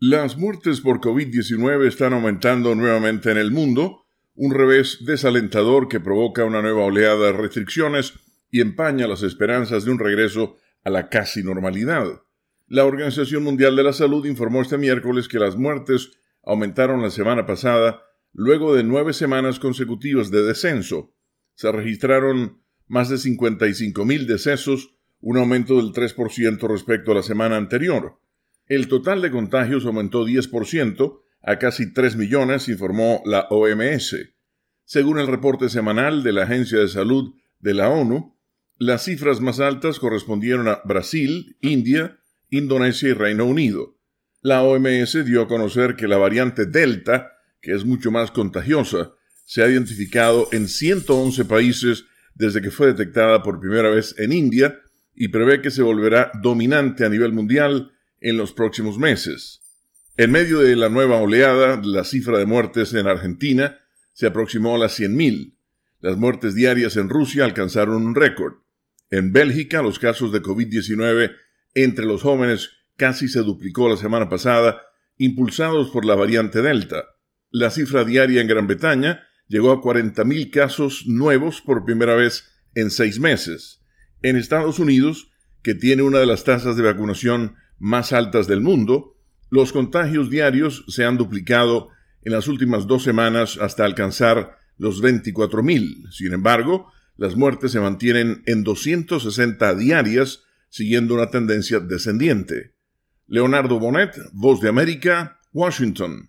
Las muertes por COVID-19 están aumentando nuevamente en el mundo, un revés desalentador que provoca una nueva oleada de restricciones y empaña las esperanzas de un regreso a la casi normalidad. La Organización Mundial de la Salud informó este miércoles que las muertes aumentaron la semana pasada luego de nueve semanas consecutivas de descenso. Se registraron más de 55.000 decesos, un aumento del 3% respecto a la semana anterior. El total de contagios aumentó 10% a casi 3 millones, informó la OMS. Según el reporte semanal de la Agencia de Salud de la ONU, las cifras más altas correspondieron a Brasil, India, Indonesia y Reino Unido. La OMS dio a conocer que la variante Delta, que es mucho más contagiosa, se ha identificado en 111 países desde que fue detectada por primera vez en India y prevé que se volverá dominante a nivel mundial en los próximos meses. En medio de la nueva oleada, la cifra de muertes en Argentina se aproximó a las 100.000. Las muertes diarias en Rusia alcanzaron un récord. En Bélgica, los casos de COVID-19 entre los jóvenes casi se duplicó la semana pasada, impulsados por la variante Delta. La cifra diaria en Gran Bretaña llegó a 40.000 casos nuevos por primera vez en seis meses. En Estados Unidos, que tiene una de las tasas de vacunación más altas del mundo, los contagios diarios se han duplicado en las últimas dos semanas hasta alcanzar los 24.000. Sin embargo, las muertes se mantienen en 260 diarias, siguiendo una tendencia descendiente. Leonardo Bonet, Voz de América, Washington.